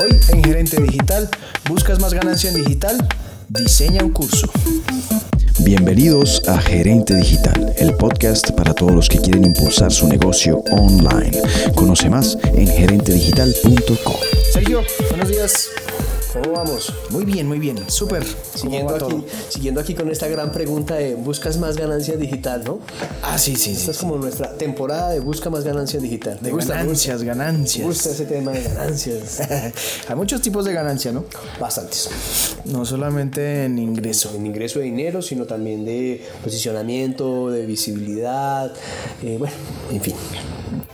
Hoy en Gerente Digital, ¿buscas más ganancia en digital? Diseña un curso. Bienvenidos a Gerente Digital, el podcast para todos los que quieren impulsar su negocio online. Conoce más en gerentedigital.com. Sergio, buenos días. ¿Cómo vamos? Muy bien, muy bien, súper. Siguiendo aquí, siguiendo aquí con esta gran pregunta de buscas más ganancia digital, ¿no? Ah, sí, sí, Esta sí. es como nuestra temporada de busca más ganancia digital. De Me gusta, me gusta. ganancias, Me ganancias. gusta ese tema de ganancias. Hay muchos tipos de ganancia, ¿no? Bastantes. No solamente en ingreso. En ingreso de dinero, sino también de posicionamiento, de visibilidad. eh, bueno, en fin.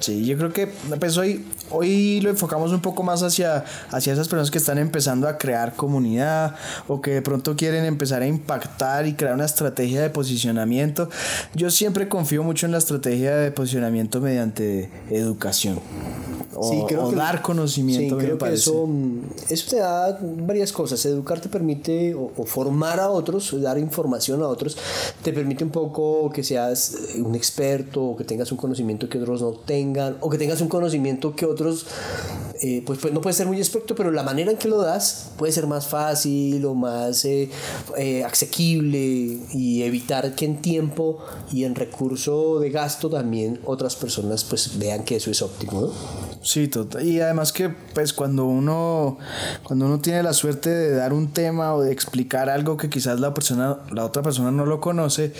Sí, yo creo que pues hoy, hoy lo enfocamos un poco más hacia, hacia esas personas que están empezando a crear comunidad o que de pronto quieren empezar a impactar y crear una estrategia de posicionamiento. Yo siempre confío mucho en la estrategia de posicionamiento mediante educación. O, Sí, creo o que- dar conocimiento, Sí, creo que eso, eso te da varias cosas. Educar te permite, o, o formar a otros, dar información a otros, te permite un poco que seas un experto, o que tengas un conocimiento que otros no tengan, o que tengas un conocimiento que otros, eh, pues, pues no puede ser muy experto, pero la manera en que lo das puede ser más fácil o más eh, eh, asequible y evitar que en tiempo y en recurso de gasto también otras personas pues vean que eso es óptimo, ¿no? Sí, total. Y además que pues cuando uno cuando uno tiene la suerte de dar un tema o de explicar algo que quizás la persona la otra persona no lo conoce,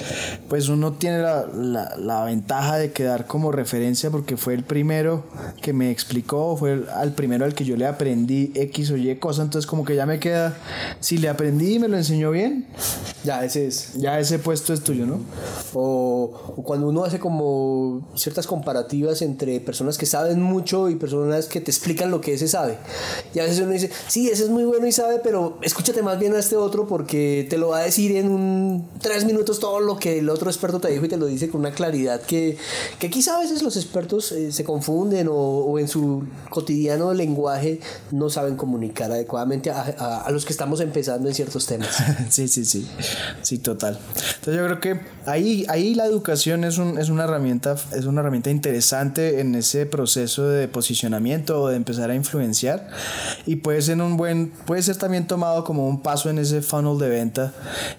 pues uno tiene la, la, la ventaja de quedar como referencia porque fue el primero que me explicó, fue el, al primero al que yo le aprendí X o Y cosa, entonces como que ya me queda si le aprendí y me lo enseñó bien, Ya, ese es. ya ese puesto es tuyo, ¿no? O, o cuando uno hace como ciertas comparativas entre personas que saben mucho y personas que te explican lo que ese sabe. Y a veces uno dice, sí, ese es muy bueno y sabe, pero escúchate más bien a este otro porque te lo va a decir en un tres minutos todo lo que el otro experto te dijo y te lo dice con una claridad que, que quizá a veces los expertos eh, se confunden o, o en su cotidiano lenguaje no saben comunicar adecuadamente a, a- a los que estamos empezando en ciertos temas. Sí, sí, sí. Sí, total. Entonces yo creo que ahí, ahí la educación es, un, es una herramienta, es una herramienta interesante en ese proceso de posicionamiento o de empezar a influenciar. Y puede ser un buen, puede ser también tomado como un paso en ese funnel de venta.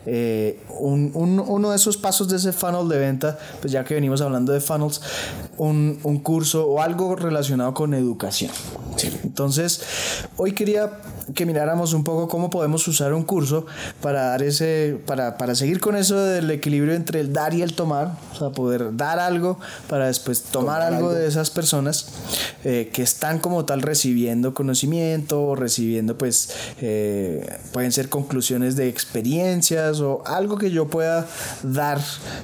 Eh, un- un- uno de esos pasos de ese funnel de venta, pues ya que venimos hablando de funnels, un, un curso o algo relacionado con educación. Entonces, hoy quería que miráramos un poco cómo podemos usar un curso para dar ese, para, para seguir con eso del equilibrio entre el dar y el tomar, o sea, poder dar algo para después tomar, algo, de esas personas eh, que están como tal recibiendo conocimiento o recibiendo pues eh, pueden ser conclusiones de experiencias o algo que yo pueda dar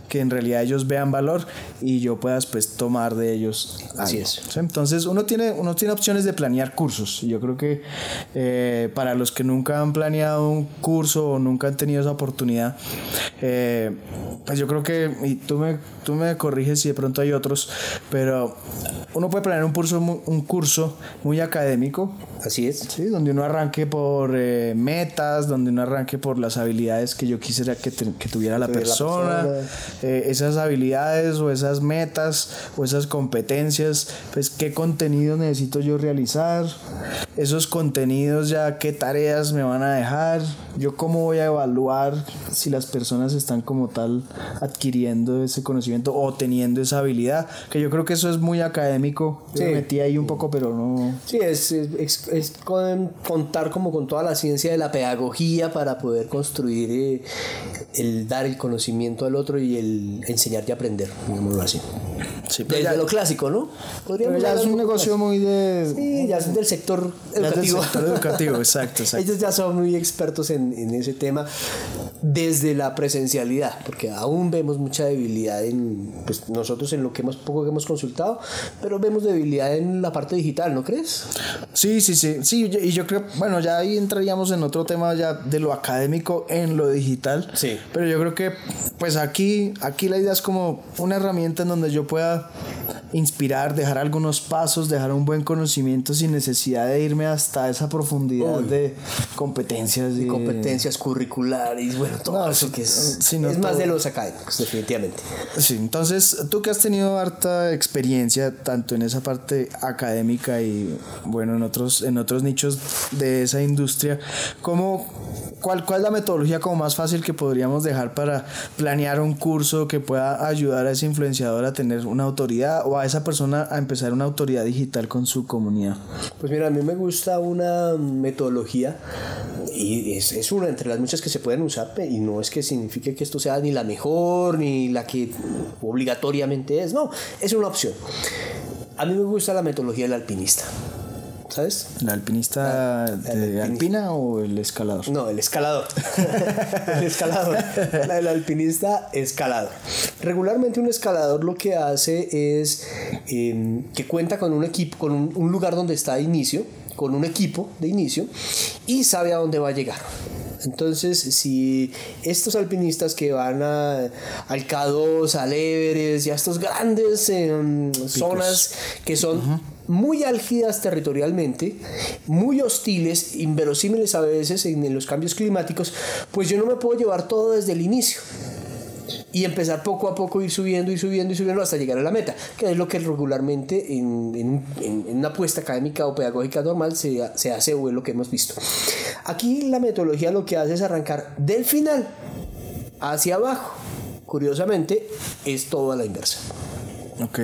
que en realidad ellos vean valor y yo pueda pues tomar de ellos Así algo. es. ¿sí? Entonces uno tiene, uno tiene opciones de planear cursos. Yo creo que eh, para los que nunca han planeado un curso o nunca han tenido esa oportunidad, eh, pues yo creo que, y tú me, tú me corriges si de pronto hay otros, pero uno puede planear un curso, un curso muy académico, Así es. ¿sí? donde uno arranque por eh, metas, donde uno arranque por las habilidades que yo quisiera que, te- que tuviera la persona, eh, esas habilidades o esas metas o esas competencias, pues qué contenido necesito yo realizar, esos contenidos ya qué tareas me van a dejar, yo cómo voy a evaluar si las personas están como tal adquiriendo ese conocimiento o teniendo esa habilidad, que yo creo que eso es muy académico, yo Sí. me metí ahí un poco pero no... Sí, es, es, es- con- contar como con toda la ciencia de la pedagogía para poder construir eh, el dar el conocimiento al otro y el enseñar y aprender, digámoslo así. Sí, pero Desde ya- lo clásico, ¿no? pero ya es un negocio muy de... Sí, ya es del sector es del educativo. sector educativo, exacto, exacto. Ellos ya son muy expertos en, en ese tema desde la presencialidad, porque aún vemos mucha debilidad en, pues nosotros en lo que hemos poco que hemos consultado, pero vemos debilidad en la parte digital, ¿no crees? Sí, sí, sí, sí, y yo creo, bueno, ya ahí entraríamos en otro tema ya de lo académico en lo digital. Sí. Pero yo creo que, pues aquí, aquí la idea es como una herramienta en donde yo pueda inspirar, dejar algunos pasos, dejar un buen conocimiento sin necesidad de irme hasta esa profundidad de competencias. Y competencias curriculares, bueno, todo eso que es, es más de los académicos, definitivamente. Sí, entonces tú que has tenido harta experiencia tanto en esa parte académica y bueno, en otros, en otros nichos de esa industria, ¿cómo, cuál, ¿cuál es la metodología como más fácil que podríamos dejar para planear un curso que pueda ayudar a ese influenciador a tener una autoridad o a esa persona a empezar una autoridad digital con su comunidad? Pues mira, a mí me gusta una metodología y es, es una entre las muchas que se pueden usar y no es que signifique que esto sea ni la mejor ni la que obligatoriamente es, no, es una opción. A mí me gusta la metodología del alpinista. ¿Sabes? ¿La alpinista de alpina o el escalador? No, el escalador. el escalador. La del alpinista escalador. Regularmente un escalador lo que hace es em, que cuenta con un equipo, con un, lugar donde está de inicio, con un equipo de inicio y sabe a dónde va a llegar. Entonces, si estos alpinistas que van a, al K2, al Everest y a estas grandes em, zonas que son muy álgidas territorialmente, muy hostiles, inverosímiles a veces en, los cambios climáticos, pues yo no me puedo llevar todo desde el inicio y empezar poco a poco ir subiendo y subiendo y subiendo hasta llegar a la meta, que es lo que regularmente en, una apuesta académica o pedagógica normal se, se, hace o es lo que hemos visto. Aquí la metodología lo que hace es arrancar del final hacia abajo. Curiosamente, es todo a la inversa. Ok.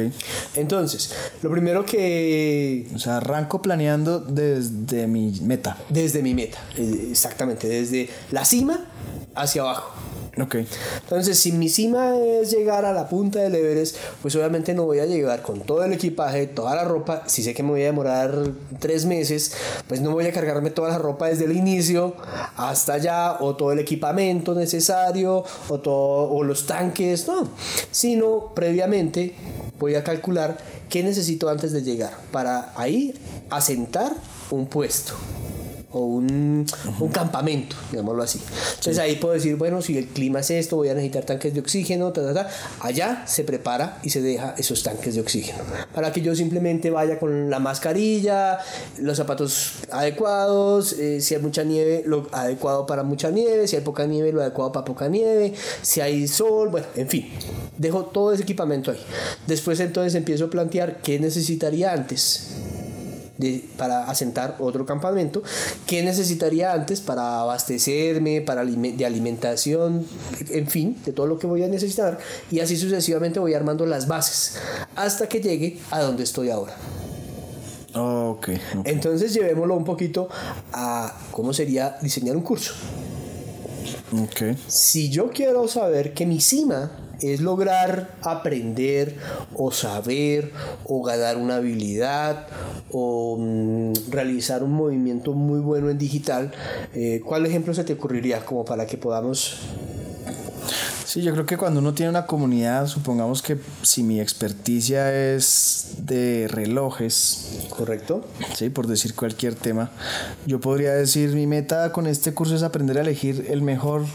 Entonces, lo primero que... O sea, arranco planeando desde mi meta. Desde mi meta, eh, exactamente, desde la cima hacia abajo. Ok. Entonces, si mi cima es llegar a la punta del Everest, pues obviamente no voy a llegar con todo el equipaje, toda la ropa. Si sé que me voy a demorar tres meses, pues no voy a cargarme toda la ropa desde el inicio hasta allá, o todo el equipamiento necesario, o, todo, o los tanques, no. Sino previamente voy a calcular qué necesito antes de llegar para ahí asentar un puesto o un, un, campamento, digámoslo así. Entonces ahí puedo decir, bueno, si el clima es esto, voy a necesitar tanques de oxígeno, ta, ta, ta. allá se prepara y se deja esos tanques de oxígeno. Para que yo simplemente vaya con la mascarilla, los zapatos adecuados, eh, si hay mucha nieve, lo adecuado para mucha nieve, si hay poca nieve, lo adecuado para poca nieve, si hay sol, bueno, en fin, dejo todo ese equipamiento ahí. Después entonces empiezo a plantear qué necesitaría antes para asentar otro campamento, ¿qué necesitaría antes para abastecerme, para de alimentación, en fin, de todo lo que voy a necesitar? Y así sucesivamente voy armando las bases hasta que llegue a donde estoy ahora. Okay, Entonces llevémoslo un poquito a cómo sería diseñar un curso. Si yo quiero saber que mi cima es lograr aprender o saber o ganar una habilidad o mm, realizar un movimiento muy bueno en digital. Eh, ¿Cuál ejemplo se te ocurriría como para que podamos Sí, yo creo que cuando uno tiene una comunidad, supongamos que si mi experticia es de relojes, correcto, sí, por decir cualquier tema, yo podría decir mi meta con este curso es aprender a elegir el mejor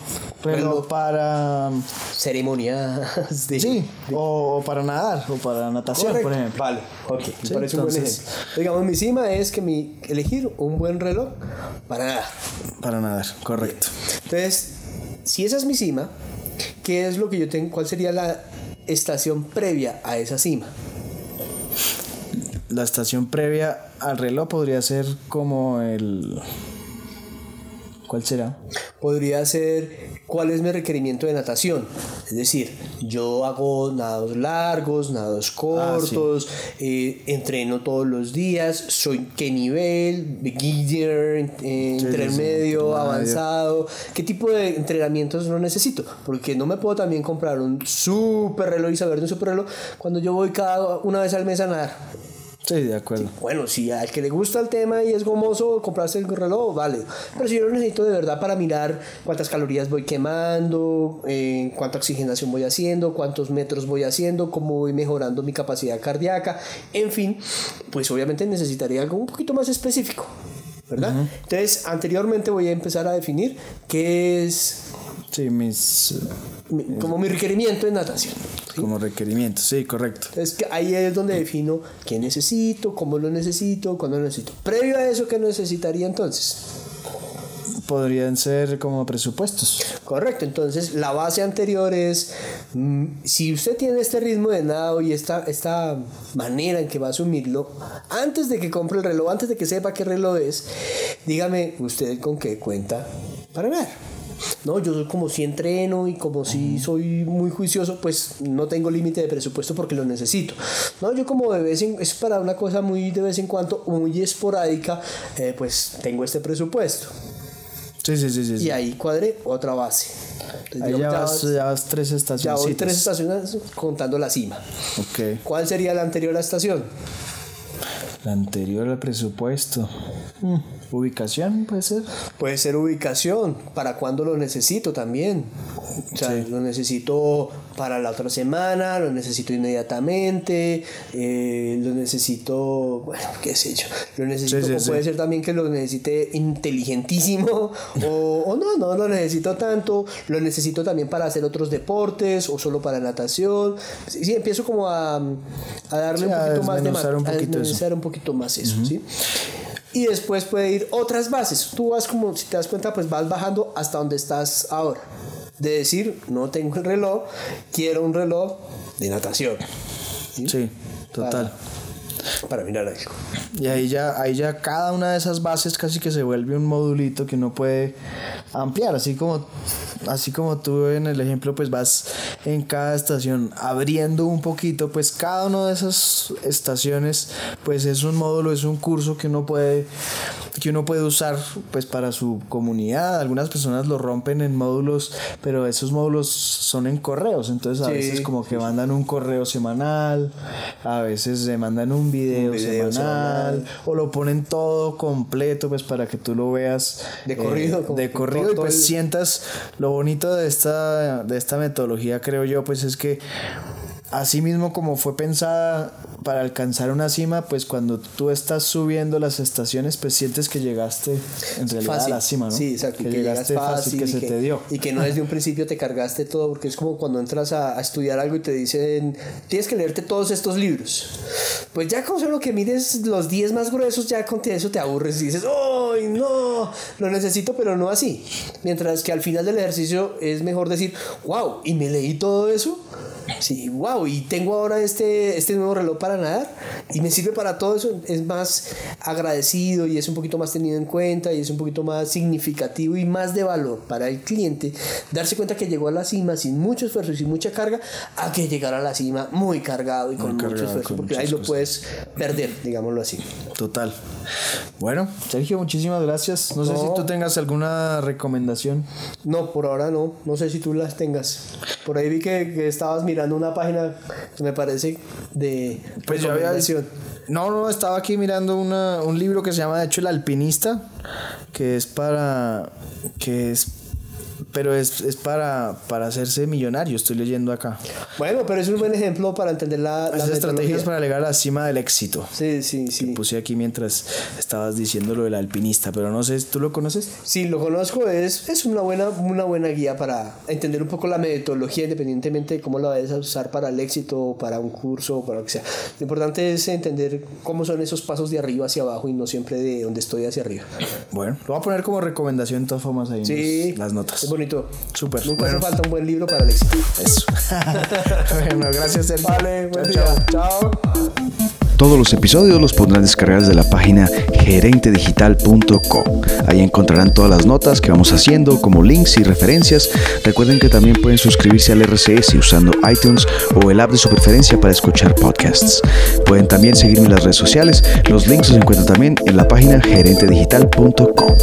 reloj para ceremonias sí, O, para nadar o para natación, por ejemplo. Vale, ok, me parece un buen ejemplo. Digamos, mi cima es que mi elegir un buen reloj para nadar. Para nadar, correcto. Entonces, si esa es mi cima, ¿Qué es lo que yo tengo? ¿Cuál sería la estación previa a esa cima? La estación previa al reloj podría ser como el... ¿Cuál será? Podría ser cuál es mi requerimiento de natación. Es decir, yo hago nados largos, nados ah, cortos, eh, entreno todos los días, soy qué nivel, beginner, eh, intermedio, avanzado, qué tipo de entrenamientos no necesito, porque no me puedo también comprar un super reloj y saber de un super reloj cuando yo voy cada una vez al mes a nadar. Sí, de acuerdo. bueno, si al que le gusta el tema y es gomoso comprarse el reloj, vale. Pero si yo lo necesito de verdad para mirar cuántas calorías voy quemando, eh, cuánta oxigenación voy haciendo, cuántos metros voy haciendo, cómo voy mejorando mi capacidad cardíaca, en fin, pues obviamente necesitaría algo un poquito más específico, ¿verdad? Entonces, anteriormente voy a empezar a definir qué es... Sí, mis... como mi requerimiento en natación. Como requerimiento, sí, correcto. Es que ahí es donde defino qué necesito, cómo lo necesito, cuándo lo necesito. Previo a eso, ¿qué necesitaría entonces? Podrían ser como presupuestos. Correcto, entonces la base anterior es, mm, si usted tiene este ritmo de nado y esta, esta manera en que va a asumirlo, antes de que compre el reloj, antes de que sepa qué reloj es, dígame usted con qué cuenta para ver. No, yo como si entreno y como si soy muy juicioso, pues no tengo límite de presupuesto porque lo necesito. No, yo como de vez en, es para una cosa muy de vez en cuando, muy esporádica, eh, pues tengo este presupuesto. Sí, sí, sí, sí. Y ahí cuadré otra base. Entonces, Ahí ya vas, ya vas tres ya estaciones. voy tres estaciones contando la cima. Ok. ¿Cuál sería la anterior estación? La anterior al presupuesto. Mm, Ubicación, puede ser. Puede ser ubicación, para cuándo lo necesito también. O sea, Sí. lo necesito para la otra semana, lo necesito inmediatamente, eh, lo necesito, bueno, qué sé yo, lo necesito, Sí, puede ser también que lo necesite inteligentísimo, o, o no, no lo necesito tanto, lo necesito también para hacer otros deportes, o solo para natación. Sí, empiezo como a, a darle un a poquito más de un a poquito desmenuzar un poquito más eso, ¿sí? Y después puede ir otras bases. Tú vas como, si te das cuenta, pues vas bajando hasta donde estás ahora. De decir, no tengo el reloj, quiero un reloj de natación. ¿sí? Sí, total. Para mirar algo. Y ahí ya, ahí ya cada una de esas bases casi que se vuelve un modulito que uno puede ampliar, así como, así como tú en el ejemplo pues vas en cada estación abriendo un poquito, pues cada una de esas estaciones pues es un módulo, es un curso que uno puede, que uno puede usar pues para su comunidad. Algunas personas lo rompen en módulos, pero esos módulos son en correos, entonces a Sí, veces como que mandan un correo semanal, a veces se mandan un video, Un video semanal, semanal. o lo ponen todo completo pues para que tú lo veas eh, De corrido, como de corrido y pues el- sientas lo bonito de esta de esta metodología creo yo pues es que así mismo como fue pensada para alcanzar una cima pues cuando tú estás subiendo las estaciones pues sientes que llegaste en realidad a la cima ¿no? Sí, exacto. que, y que llegas llegaste fácil, que y se te dio Y que no desde un principio te cargaste todo, porque es como cuando entras a, a estudiar algo y te dicen, tienes que leerte todos estos libros. Pues ya con solo que mires los 10 más gruesos, ya con eso te aburres y dices, ¡ay, no! Lo necesito, pero no así. Mientras que al final del ejercicio es mejor decir, ¡wow! ¿Y me leí todo eso? Sí, wow, y tengo ahora este, este nuevo reloj para nadar y me sirve para todo eso. Es más agradecido y es un poquito más tenido en cuenta y es un poquito más significativo y más de valor para el cliente darse cuenta que llegó a la cima sin mucho esfuerzo y sin mucha carga a que llegar a la cima muy cargado y con mucho esfuerzo, con porque ahí lo puedes perder, digámoslo así. total bueno Sergio muchísimas gracias no, sé si tú tengas alguna recomendación No, por ahora no. No sé si tú las tengas. Por ahí vi que, que estabas mirando una página, me parece, de Pues yo había. No, no, estaba aquí mirando una, un libro que se llama de hecho El Alpinista, que es para que es pero es, es para, para hacerse millonario, estoy leyendo acá. Bueno, pero es un buen ejemplo para entender la, estrategias para llegar a la cima del éxito. Sí, sí, sí. Puse aquí mientras estabas diciendo lo del alpinista, pero no sé, ¿tú lo conoces? Sí, lo conozco, es, es una, buena, una buena guía para entender un poco la metodología independientemente de cómo la vayas a usar para el éxito, para un curso, para lo que sea. Lo importante es entender cómo son esos pasos de arriba hacia abajo y no siempre de donde estoy hacia arriba. Bueno, lo voy a poner como recomendación de todas formas ahí en Sí, los- las notas. Es bonito. Súper, Nunca bueno. hace falta un buen libro para el éxito. Eso. bueno, gracias Sergio. Vale, buen Chao, día. chao. Todos los episodios los podrán descargar desde la página gerentedigital.co. Ahí encontrarán todas las notas que vamos haciendo, como links y referencias. Recuerden que también pueden suscribirse al RCS usando iTunes o el app de su preferencia para escuchar podcasts. Pueden también seguirme en las redes sociales. Los links los encuentran también en la página gerentedigital.co.